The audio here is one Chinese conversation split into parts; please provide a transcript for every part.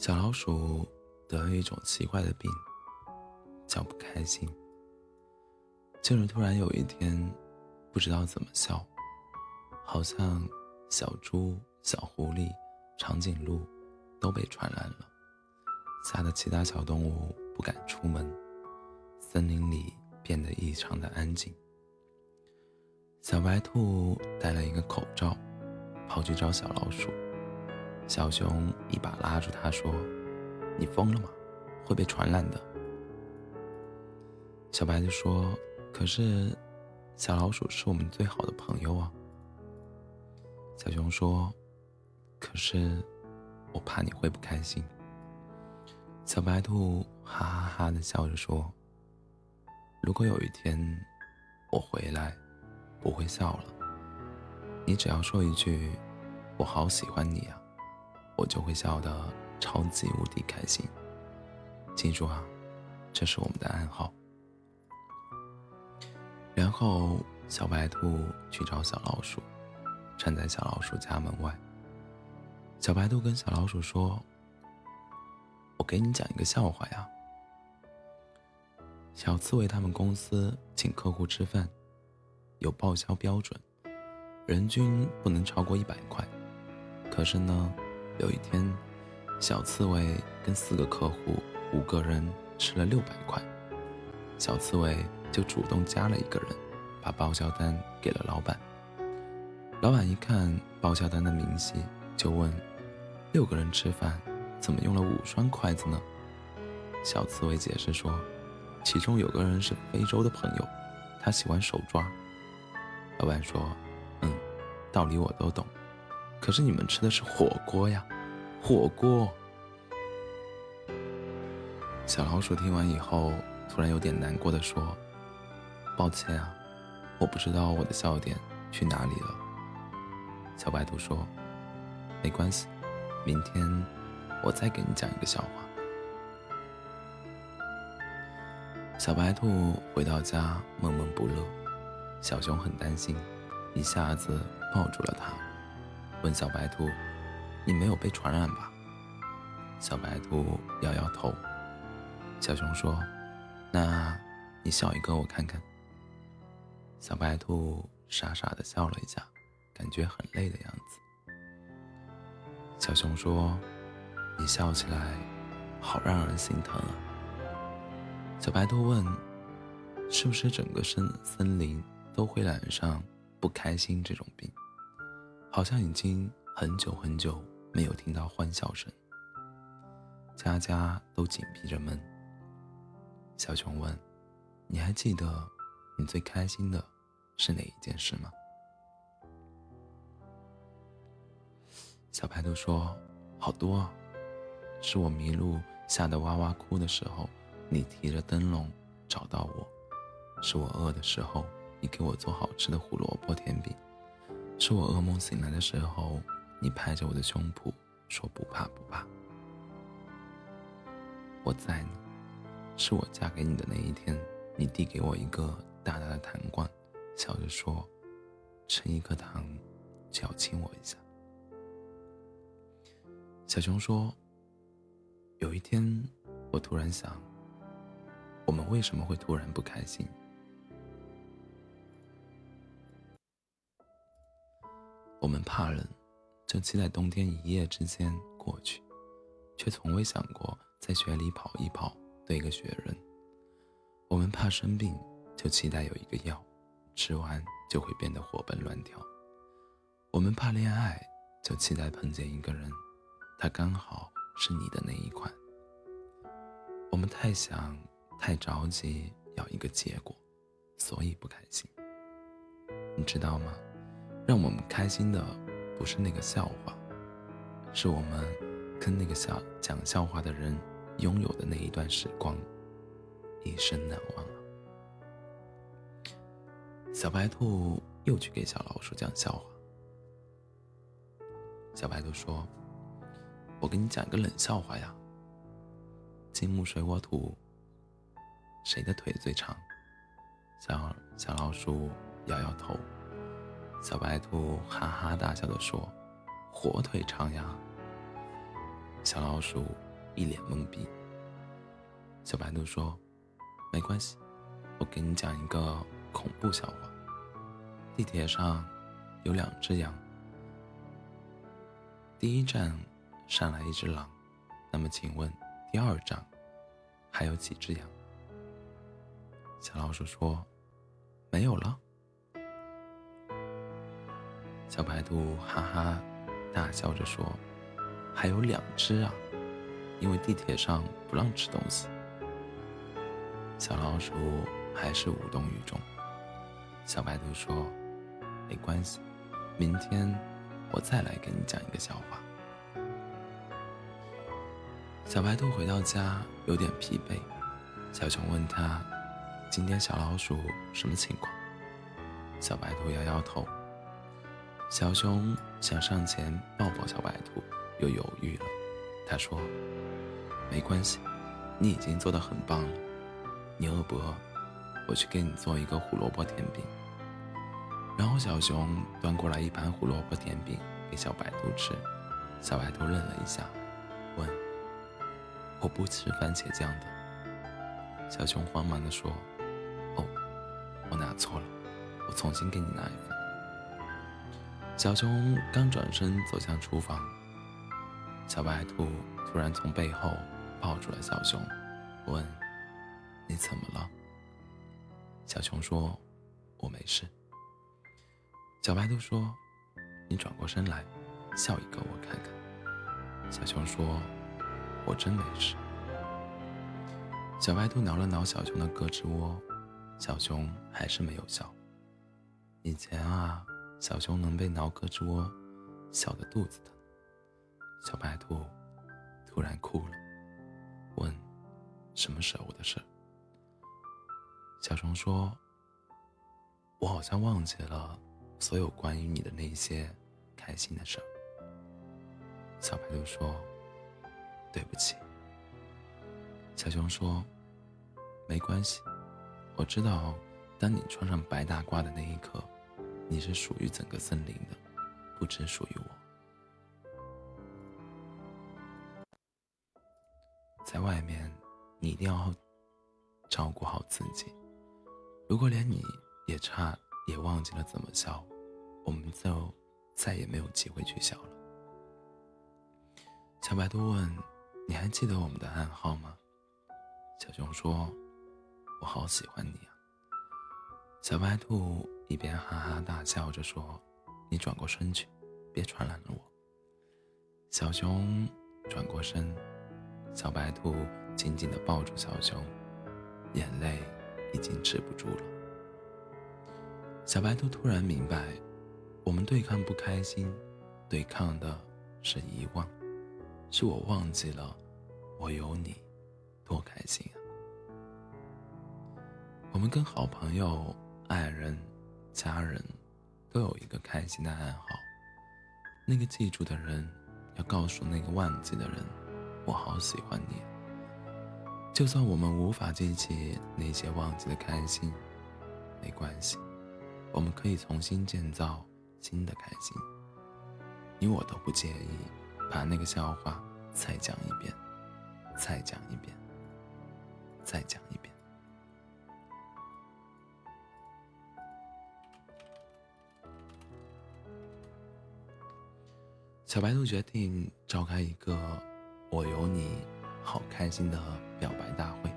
小老鼠得了一种奇怪的病，叫不开心。就是突然有一天，不知道怎么笑，好像小猪、小狐狸、长颈鹿都被传染了，吓得其他小动物不敢出门，森林里变得异常的安静。小白兔戴了一个口罩，跑去找小老鼠。小熊一把拉住他，说：“你疯了吗？会被传染的。”小白兔说：“可是，小老鼠是我们最好的朋友啊。”小熊说：“可是，我怕你会不开心。”小白兔哈哈哈的笑着说：“如果有一天我回来，不会笑了，你只要说一句‘我好喜欢你啊’。”我就会笑得超级无敌开心。记住啊，这是我们的暗号。然后小白兔去找小老鼠，站在小老鼠家门外。小白兔跟小老鼠说：“我给你讲一个笑话呀。小刺猬他们公司请客户吃饭，有报销标准，人均不能超过一百块。可是呢？”有一天，小刺猬跟四个客户，五个人吃了六百块，小刺猬就主动加了一个人，把报销单给了老板。老板一看报销单的明细，就问：六个人吃饭，怎么用了五双筷子呢？小刺猬解释说：其中有个人是非洲的朋友，他喜欢手抓。老板说：嗯，道理我都懂。可是你们吃的是火锅呀，火锅！小老鼠听完以后，突然有点难过的说：“抱歉啊，我不知道我的笑点去哪里了。”小白兔说：“没关系，明天我再给你讲一个笑话。”小白兔回到家闷闷不乐，小熊很担心，一下子抱住了它。问小白兔：“你没有被传染吧？”小白兔摇摇头。小熊说：“那，你笑一个我看看。”小白兔傻傻的笑了一下，感觉很累的样子。小熊说：“你笑起来，好让人心疼啊。”小白兔问：“是不是整个森森林都会染上不开心这种病？”好像已经很久很久没有听到欢笑声，家家都紧闭着门。小熊问：“你还记得你最开心的是哪一件事吗？”小白兔说：“好多啊，是我迷路吓得哇哇哭的时候，你提着灯笼找到我；是我饿的时候，你给我做好吃的胡萝卜甜饼。”是我噩梦醒来的时候，你拍着我的胸脯说不怕不怕。我在呢。是我嫁给你的那一天，你递给我一个大大的糖罐，笑着说：“吃一颗糖，就要亲我一下。”小熊说：“有一天，我突然想，我们为什么会突然不开心？”我们怕冷，就期待冬天一夜之间过去，却从未想过在雪里跑一跑堆个雪人。我们怕生病，就期待有一个药，吃完就会变得活蹦乱跳。我们怕恋爱，就期待碰见一个人，他刚好是你的那一款。我们太想、太着急要一个结果，所以不开心。你知道吗？让我们开心的不是那个笑话，是我们跟那个笑讲笑话的人拥有的那一段时光，一生难忘啊！小白兔又去给小老鼠讲笑话。小白兔说：“我给你讲个冷笑话呀。金木水火土，谁的腿最长？”小小老鼠摇摇头。小白兔哈哈大笑的说：“火腿肠呀！”小老鼠一脸懵逼。小白兔说：“没关系，我给你讲一个恐怖笑话。地铁上有两只羊，第一站上来一只狼，那么请问第二站还有几只羊？”小老鼠说：“没有了。”小白兔哈哈大笑着说：“还有两只啊，因为地铁上不让吃东西。”小老鼠还是无动于衷。小白兔说：“没关系，明天我再来给你讲一个笑话。”小白兔回到家有点疲惫，小熊问他：“今天小老鼠什么情况？”小白兔摇摇头。小熊想上前抱抱小白兔，又犹豫了。他说：“没关系，你已经做得很棒了。你饿不饿？我去给你做一个胡萝卜甜饼。”然后小熊端过来一盘胡萝卜甜饼给小白兔吃。小白兔愣了一下，问：“我不吃番茄酱的。”小熊慌忙地说：“哦，我拿错了，我重新给你拿一份。”小熊刚转身走向厨房，小白兔突然从背后抱住了小熊，问：“你怎么了？”小熊说：“我没事。”小白兔说：“你转过身来，笑一个我看看。”小熊说：“我真没事。”小白兔挠了挠小熊的胳肢窝，小熊还是没有笑。以前啊。小熊能被挠胳肢窝，笑得肚子疼。小白兔突然哭了，问：“什么时候的事？”小熊说：“我好像忘记了所有关于你的那些开心的事。”小白兔说：“对不起。”小熊说：“没关系，我知道，当你穿上白大褂的那一刻。”你是属于整个森林的，不只属于我。在外面，你一定要照顾好自己。如果连你也差也忘记了怎么笑，我们就再也没有机会去笑了。小白兔问：“你还记得我们的暗号吗？”小熊说：“我好喜欢你。”小白兔一边哈哈大笑着说：“你转过身去，别传染了我。”小熊转过身，小白兔紧紧地抱住小熊，眼泪已经止不住了。小白兔突然明白，我们对抗不开心，对抗的是遗忘，是我忘记了我有你，多开心啊！我们跟好朋友。爱人、家人，都有一个开心的暗号。那个记住的人，要告诉那个忘记的人：“我好喜欢你。”就算我们无法记起那些忘记的开心，没关系，我们可以重新建造新的开心。你我都不介意把那个笑话再讲一遍，再讲一遍，再讲一。小白兔决定召开一个“我有你，好开心”的表白大会。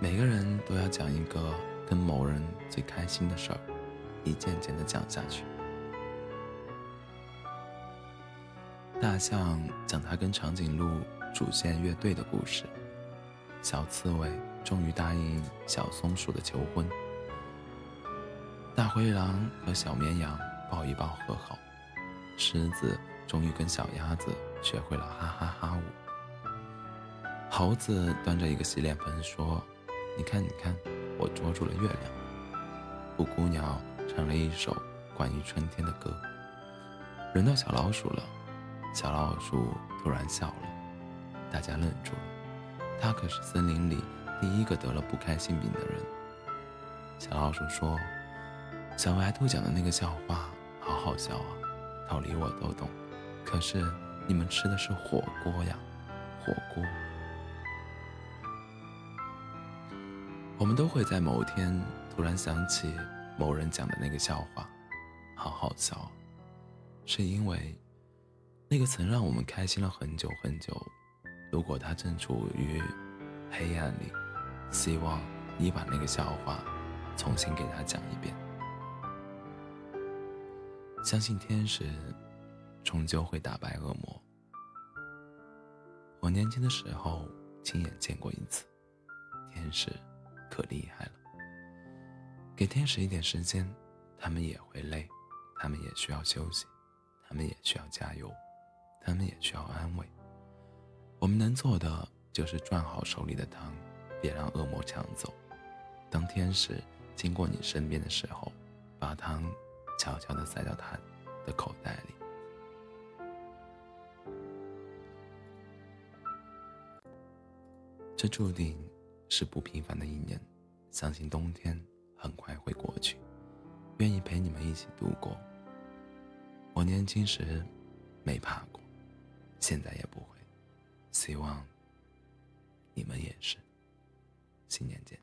每个人都要讲一个跟某人最开心的事儿，一件件的讲下去。大象讲他跟长颈鹿主线乐队的故事，小刺猬终于答应小松鼠的求婚，大灰狼和小绵羊抱一抱和好。狮子终于跟小鸭子学会了哈哈哈舞。猴子端着一个洗脸盆说：“你看，你看，我捉住了月亮。”布谷鸟唱了一首关于春天的歌。轮到小老鼠了，小老鼠突然笑了，大家愣住了。它可是森林里第一个得了不开心病的人。小老鼠说：“小白兔讲的那个笑话好好笑啊。”道理我都懂，可是你们吃的是火锅呀，火锅。我们都会在某天突然想起某人讲的那个笑话，好好笑，是因为那个曾让我们开心了很久很久。如果他正处于黑暗里，希望你把那个笑话重新给他讲一遍。相信天使终究会打败恶魔。我年轻的时候亲眼见过一次，天使可厉害了。给天使一点时间，他们也会累，他们也需要休息，他们也需要加油，他们也需要安慰。我们能做的就是攥好手里的糖，别让恶魔抢走。当天使经过你身边的时候，把糖。悄悄地塞到他的口袋里。这注定是不平凡的一年，相信冬天很快会过去，愿意陪你们一起度过。我年轻时没怕过，现在也不会，希望你们也是。新年见。